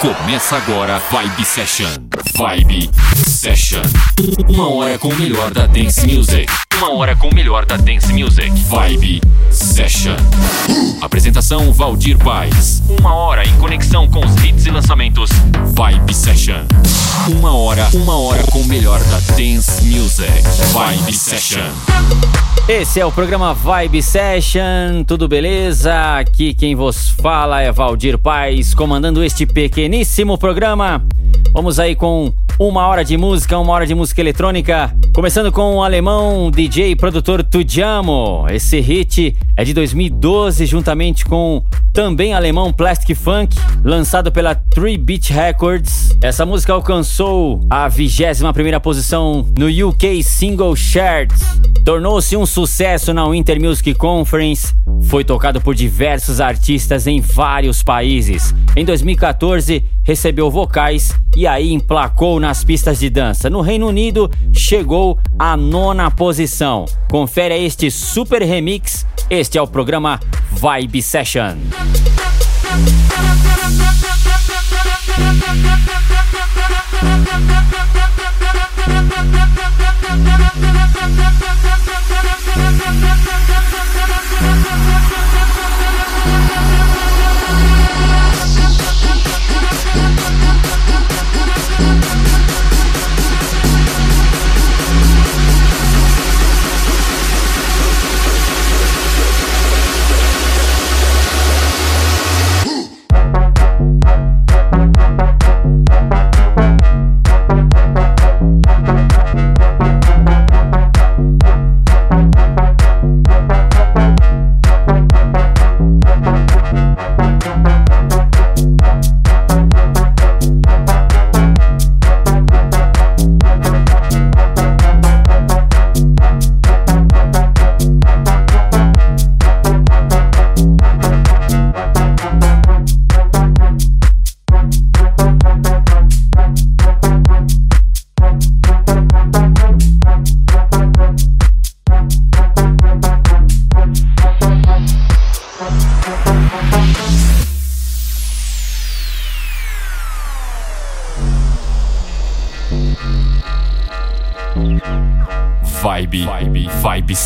Começa agora Vibe Session. Vibe Session. Uma hora com o melhor da dance music. Uma hora com o melhor da dance music. Vibe Session. Apresentação Valdir Paz. Uma hora em conexão com os hits e lançamentos. Vibe Session. Uma hora, uma hora com o melhor da dance music. Vibe Session. Esse é o programa Vibe Session, tudo beleza? Aqui quem vos fala é Valdir Paz, comandando este pequeníssimo programa. Vamos aí com uma hora de música, uma hora de música eletrônica. Começando com o alemão DJ e produtor Tudiamo. Esse hit é de 2012, juntamente com também alemão Plastic Funk, lançado pela 3 Beat Records. Essa música alcançou a 21 primeira posição no UK Single Charts. Tornou-se um sucesso na Winter Music Conference. Foi tocado por diversos artistas em vários países. Em 2014, recebeu vocais e aí emplacou nas pistas de dança. No Reino Unido, chegou à nona posição. Confere este super remix. Este é o programa Vibe Session. Thank you.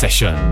Vibe,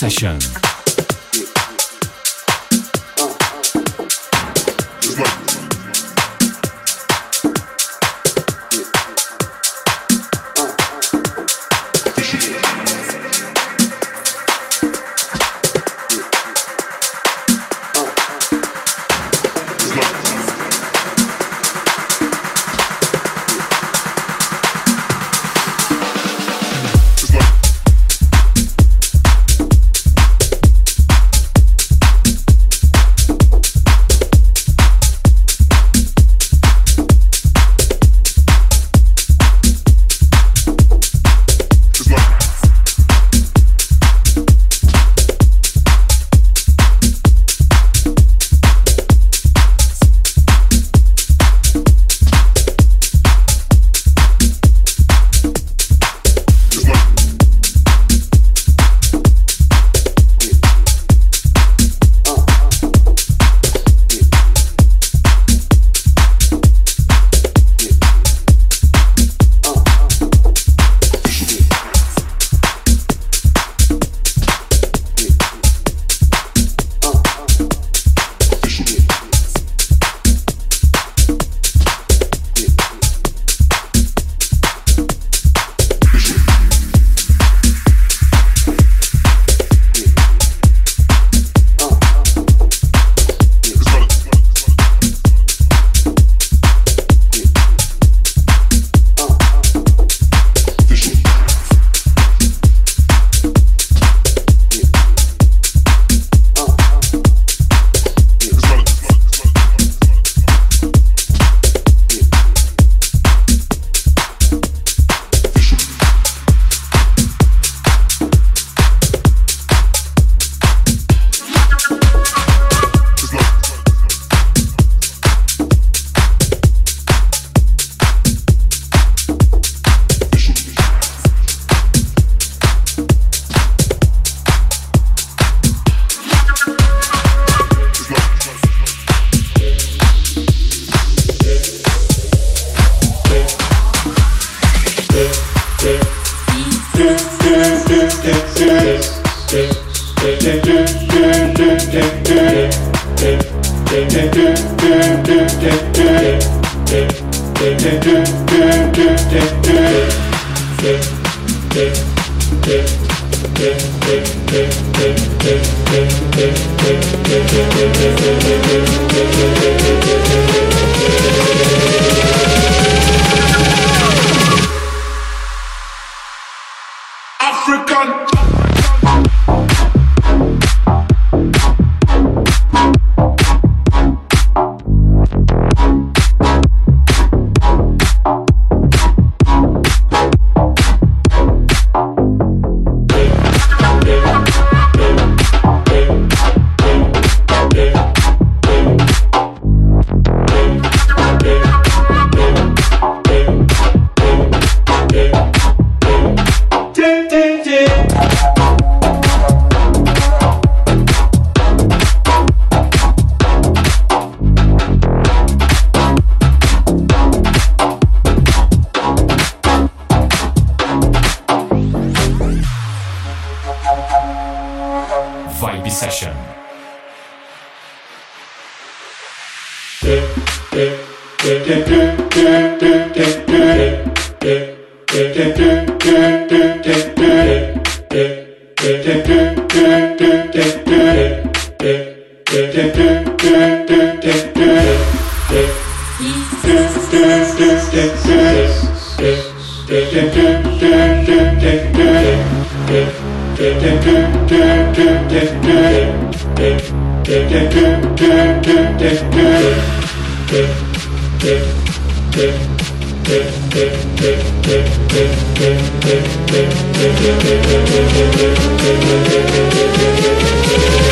Session. Yeah. Thank you.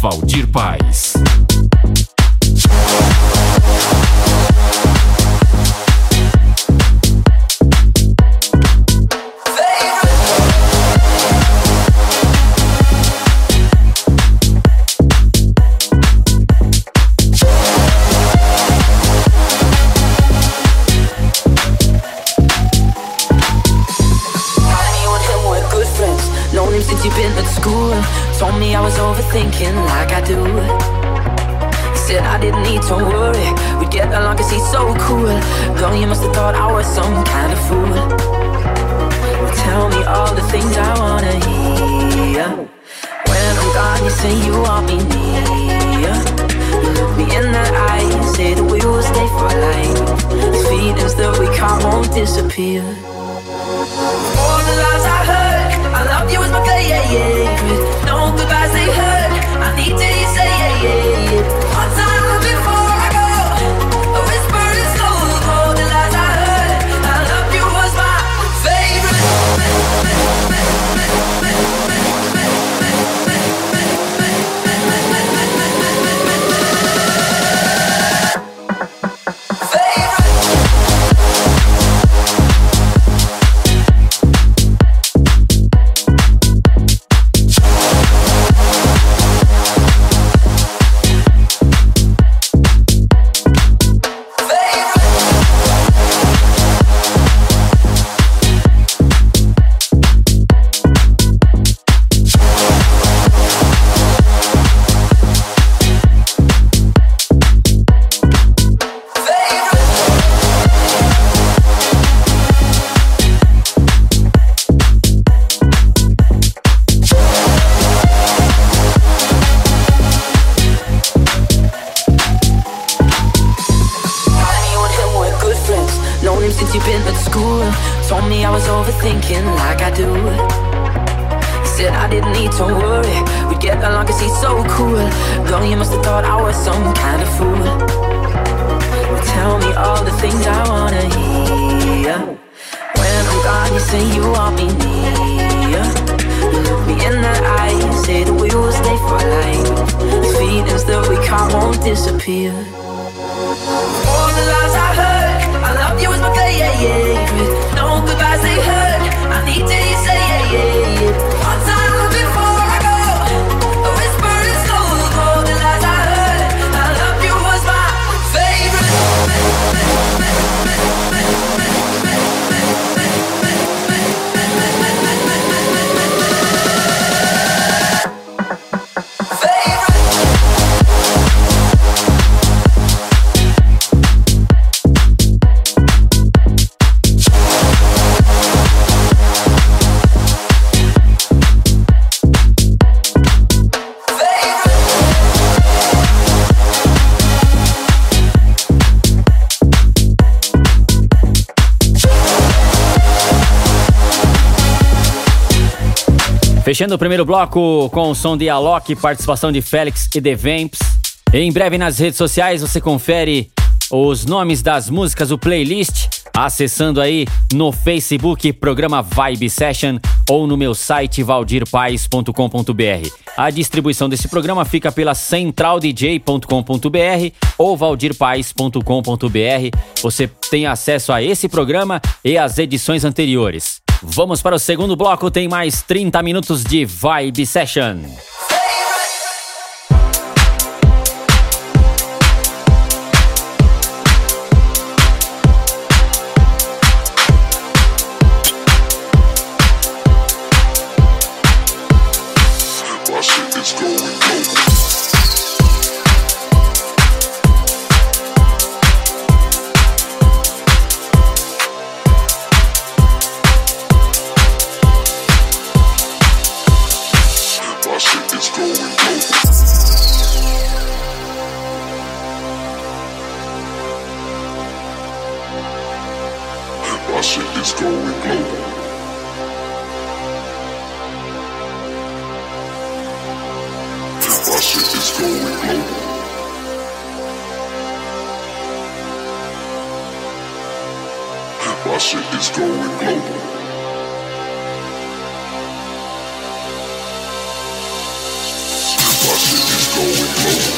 Valdir Paz. Fechando o primeiro bloco com o som de Alok, participação de Félix e The Vamps. Em breve nas redes sociais você confere os nomes das músicas, o playlist, acessando aí no Facebook programa Vibe Session ou no meu site valdirpaes.com.br. A distribuição desse programa fica pela centraldj.com.br ou valdirpaes.com.br. Você tem acesso a esse programa e as edições anteriores. Vamos para o segundo bloco, tem mais 30 minutos de Vibe Session. shift is going global. Russia is going global. Is going global.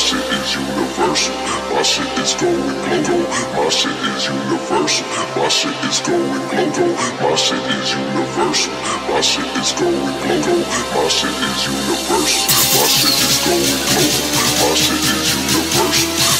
shit is universal. My shit is going global. My shit is universal. My shit is going global. My shit is universal. My shit is going global. My shit is universal. My shit is going global. My shit is universal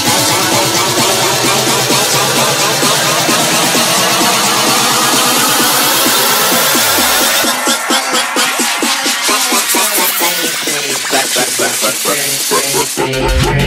Yeah.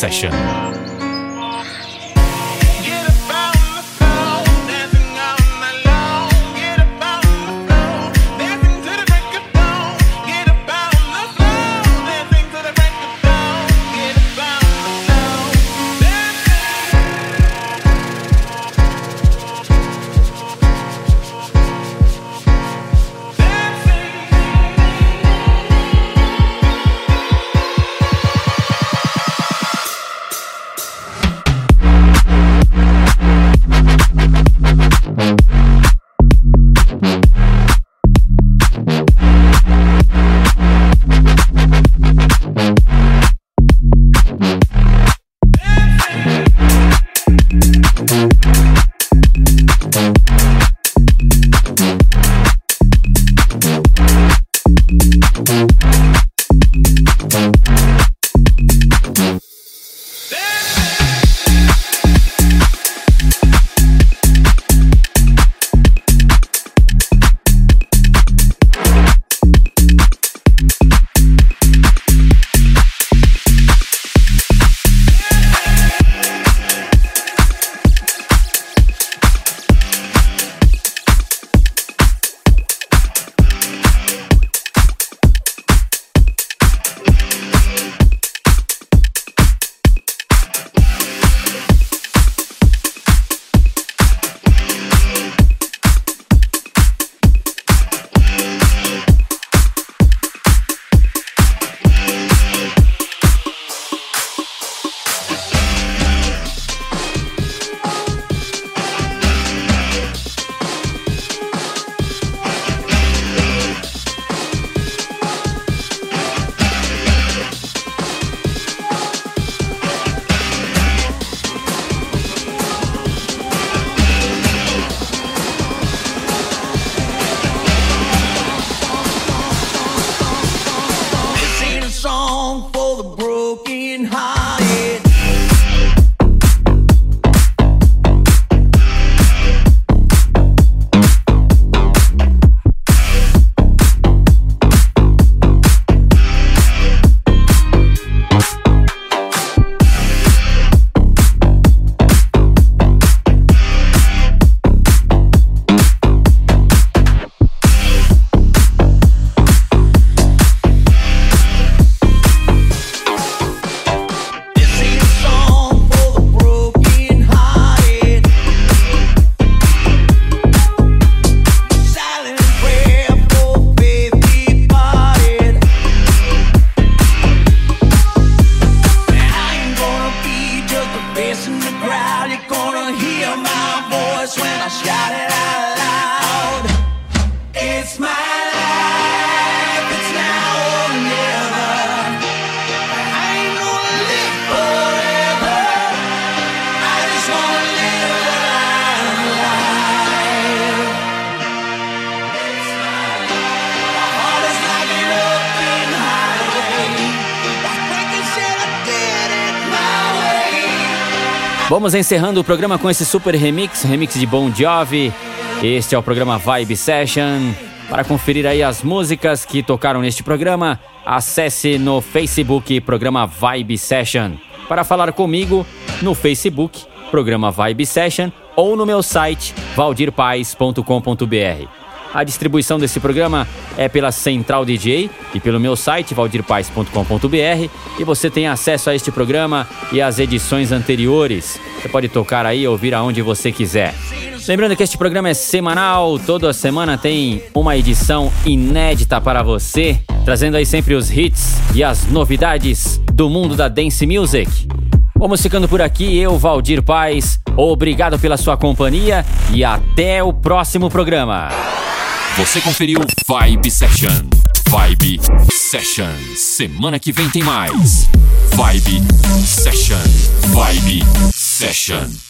Session. Vamos encerrando o programa com esse super remix, remix de Bon Jovi. Este é o programa Vibe Session. Para conferir aí as músicas que tocaram neste programa, acesse no Facebook Programa Vibe Session. Para falar comigo, no Facebook, Programa Vibe Session ou no meu site valdirpaes.com.br. A distribuição desse programa é pela Central DJ e pelo meu site valdirpaes.com.br e você tem acesso a este programa e às edições anteriores. Você pode tocar aí e ouvir aonde você quiser. Lembrando que este programa é semanal, toda semana tem uma edição inédita para você, trazendo aí sempre os hits e as novidades do mundo da dance music. Vamos ficando por aqui, eu, Valdir Paz. Obrigado pela sua companhia e até o próximo programa. Você conferiu Vibe Session. Vibe Session. Semana que vem tem mais. Vibe Session. Vibe Session.